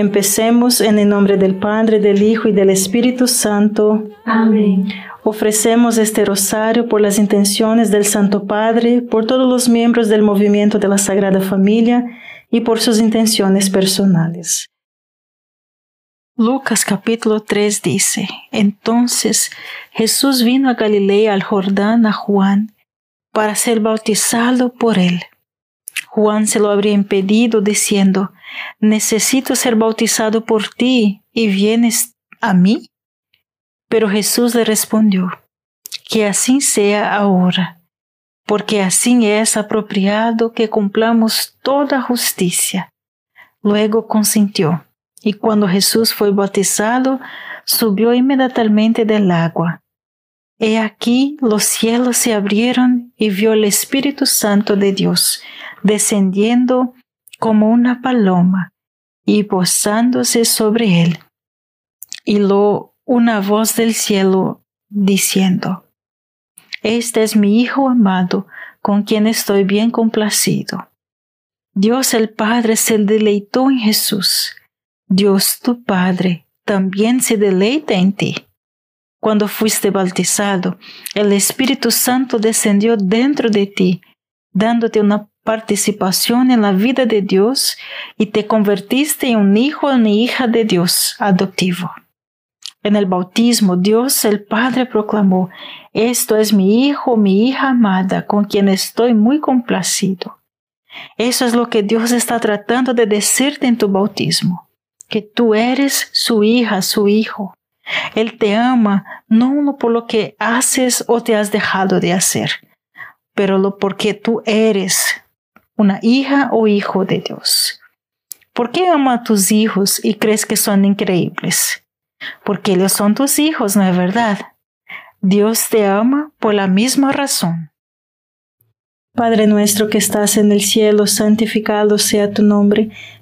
Empecemos en el nombre del Padre, del Hijo y del Espíritu Santo. Amén. Ofrecemos este rosario por las intenciones del Santo Padre, por todos los miembros del movimiento de la Sagrada Familia y por sus intenciones personales. Lucas capítulo 3 dice, Entonces Jesús vino a Galilea al Jordán a Juan para ser bautizado por él. Juan se lo habría impedido diciendo, Necesito ser bautizado por ti y vienes a mí. Pero Jesús le respondió, que así sea ahora, porque así es apropiado que cumplamos toda justicia. Luego consintió, y cuando Jesús fue bautizado, subió inmediatamente del agua. He aquí los cielos se abrieron y vio el Espíritu Santo de Dios descendiendo como una paloma y posándose sobre él. Y lo una voz del cielo diciendo, Este es mi Hijo amado, con quien estoy bien complacido. Dios el Padre se deleitó en Jesús. Dios tu Padre también se deleita en ti. Cuando fuiste bautizado, el Espíritu Santo descendió dentro de ti, dándote una participación en la vida de Dios y te convertiste en un hijo o una hija de Dios adoptivo. En el bautismo, Dios el Padre proclamó, Esto es mi Hijo, mi hija amada, con quien estoy muy complacido. Eso es lo que Dios está tratando de decirte en tu bautismo, que tú eres su hija, su hijo. Él te ama no por lo que haces o te has dejado de hacer, pero lo porque tú eres una hija o hijo de Dios. ¿Por qué ama a tus hijos y crees que son increíbles? porque ellos son tus hijos, ¿no es verdad? Dios te ama por la misma razón. Padre nuestro que estás en el cielo, santificado sea tu nombre,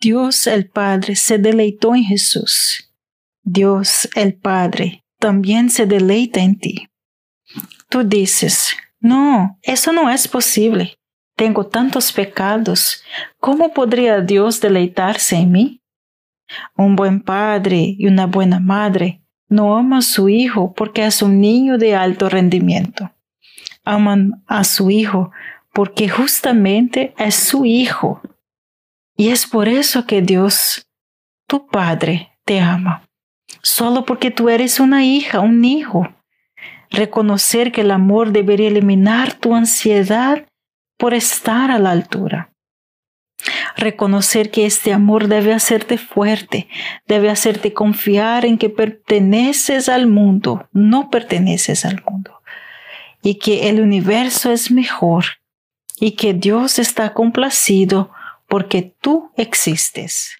Dios el Padre se deleitó en Jesús. Dios el Padre también se deleita en ti. Tú dices, no, eso no es posible. Tengo tantos pecados. ¿Cómo podría Dios deleitarse en mí? Un buen padre y una buena madre no aman a su hijo porque es un niño de alto rendimiento. Aman a su hijo porque justamente es su hijo y es por eso que Dios, tu Padre, te ama. Solo porque tú eres una hija, un hijo. Reconocer que el amor debería eliminar tu ansiedad por estar a la altura. Reconocer que este amor debe hacerte fuerte, debe hacerte confiar en que perteneces al mundo, no perteneces al mundo, y que el universo es mejor, y que Dios está complacido porque tú existes.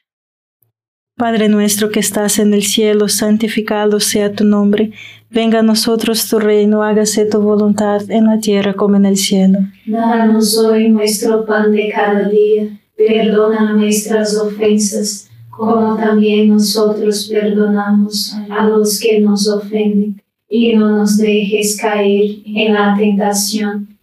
Padre nuestro que estás en el cielo, santificado sea tu nombre, venga a nosotros tu reino, hágase tu voluntad en la tierra como en el cielo. Danos hoy nuestro pan de cada día, perdona nuestras ofensas, como también nosotros perdonamos a los que nos ofenden, y no nos dejes caer en la tentación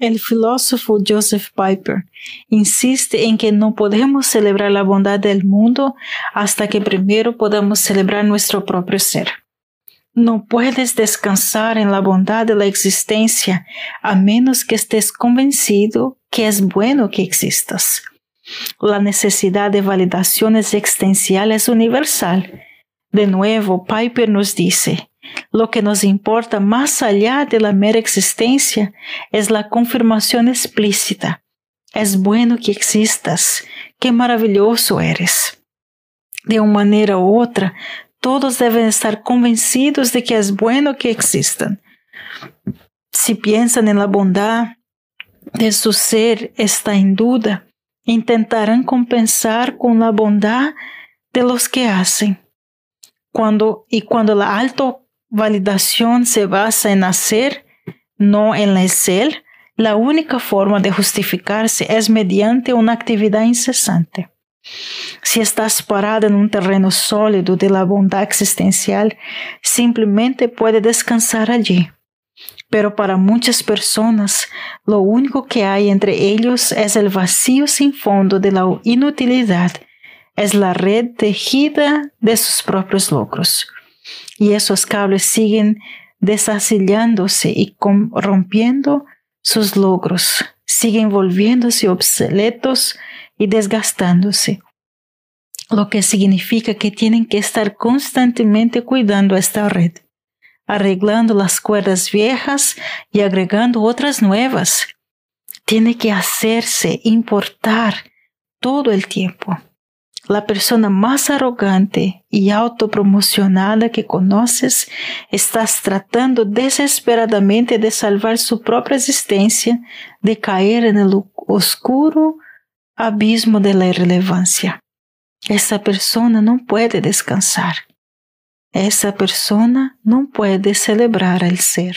El filósofo Joseph Piper insiste en que no podemos celebrar la bondad del mundo hasta que primero podamos celebrar nuestro propio ser. No puedes descansar en la bondad de la existencia a menos que estés convencido que es bueno que existas. La necesidad de validaciones existenciales es universal. De nuevo, Piper nos dice, lo que nos importa más allá de la mera existencia es la confirmación explícita. Es bueno que existas, qué maravilloso eres. De una manera u otra, todos deben estar convencidos de que es bueno que existan. Si piensan en la bondad de su ser está en duda, intentarán compensar con la bondad de los que hacen. Cuando, y cuando la alto validación se basa en hacer, no en el ser, la única forma de justificarse es mediante una actividad incesante. Si estás parado en un terreno sólido de la bondad existencial, simplemente puede descansar allí. Pero para muchas personas, lo único que hay entre ellos es el vacío sin fondo de la inutilidad, es la red tejida de sus propios logros y esos cables siguen deshacillándose y rompiendo sus logros, siguen volviéndose obsoletos y desgastándose, lo que significa que tienen que estar constantemente cuidando esta red, arreglando las cuerdas viejas y agregando otras nuevas. Tiene que hacerse importar todo el tiempo la persona más arrogante y autopromocionada que conoces, estás tratando desesperadamente de salvar su propia existencia de caer en el oscuro abismo de la irrelevancia. Esa persona no puede descansar. Esa persona no puede celebrar el ser.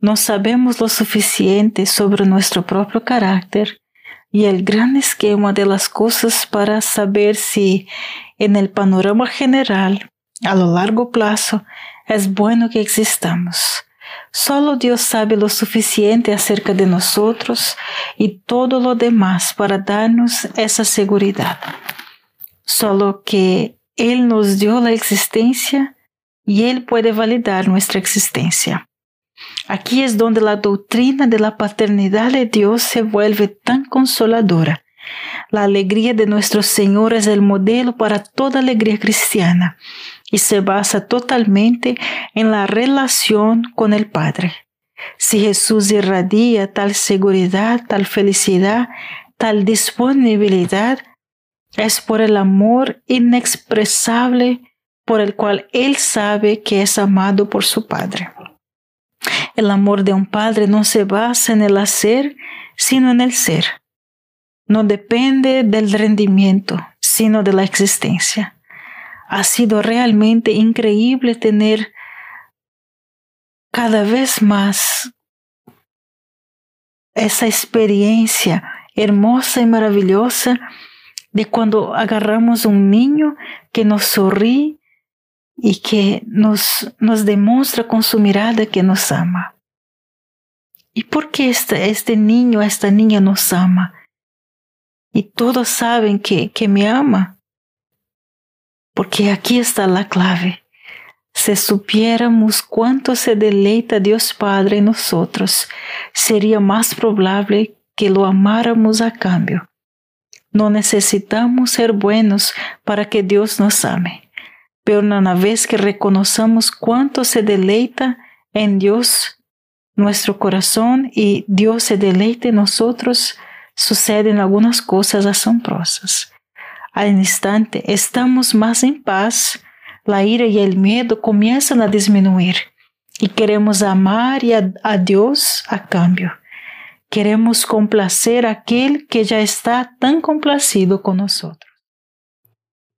No sabemos lo suficiente sobre nuestro propio carácter y el gran esquema de las cosas para saber si en el panorama general, a lo largo plazo, es bueno que existamos Solo Dios sabe lo suficiente acerca de nosotros y todo lo demás para darnos esa seguridad. Solo que Él nos dio la existencia y Él puede validar nuestra existencia. Aquí es donde la doctrina de la paternidad de Dios se vuelve tan consoladora. La alegría de nuestro Señor es el modelo para toda alegría cristiana y se basa totalmente en la relación con el Padre. Si Jesús irradia tal seguridad, tal felicidad, tal disponibilidad, es por el amor inexpresable por el cual Él sabe que es amado por su Padre. El amor de un Padre no se basa en el hacer, sino en el ser. No depende del rendimiento, sino de la existencia ha sido realmente increíble tener cada vez más esa experiencia hermosa y maravillosa de cuando agarramos un niño que nos sonríe y que nos, nos demuestra con su mirada que nos ama. ¿Y por qué este, este niño, esta niña nos ama? Y todos saben que, que me ama porque aquí está la clave. Si supiéramos cuánto se deleita Dios Padre en nosotros, sería más probable que lo amáramos a cambio. No necesitamos ser buenos para que Dios nos ame, pero una vez que reconozcamos cuánto se deleita en Dios nuestro corazón y Dios se deleita en nosotros, suceden algunas cosas asombrosas. Al instante estamos más en paz, la ira y el miedo comienzan a disminuir y queremos amar a, Dios a cambio. Queremos complacer a aquel que ya está tan complacido con nosotros.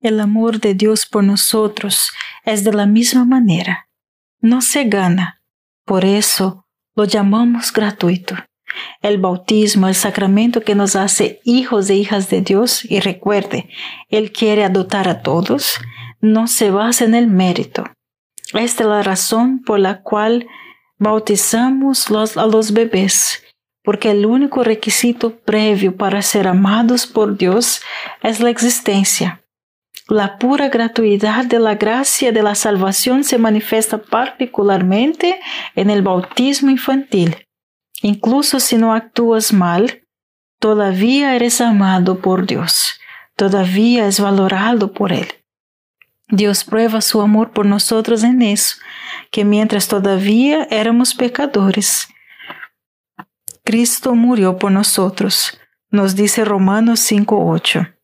El amor de Dios por nosotros es de la misma manera. No se gana. Por eso lo llamamos gratuito. El bautismo, el sacramento que nos hace hijos e hijas de Dios, y recuerde, Él quiere adoptar a todos, no se basa en el mérito. Esta es la razón por la cual bautizamos los, a los bebés, porque el único requisito previo para ser amados por Dios es la existencia. La pura gratuidad de la gracia de la salvación se manifiesta particularmente en el bautismo infantil. Incluso si no actúas mal, todavía eres amado por Dios, todavía es valorado por Él. Dios prueba su amor por nosotros en eso, que mientras todavía éramos pecadores, Cristo murió por nosotros, nos dice Romanos 5.8.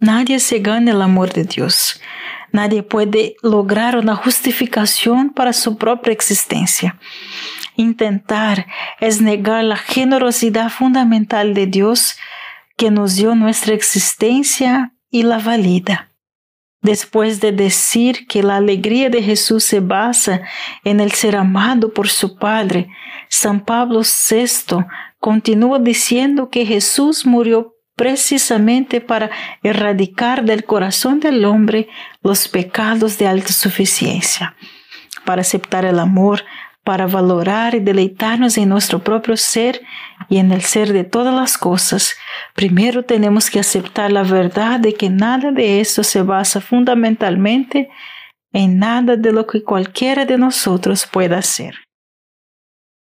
Nadie se gana el amor de Dios. Nadie puede lograr una justificación para su propia existencia. Intentar es negar la generosidad fundamental de Dios que nos dio nuestra existencia y la valida. Después de decir que la alegría de Jesús se basa en el ser amado por su Padre, San Pablo VI continúa diciendo que Jesús murió precisamente para erradicar del corazón del hombre los pecados de alta suficiencia, para aceptar el amor, para valorar y deleitarnos en nuestro propio ser y en el ser de todas las cosas, primero tenemos que aceptar la verdad de que nada de esto se basa fundamentalmente en nada de lo que cualquiera de nosotros pueda hacer.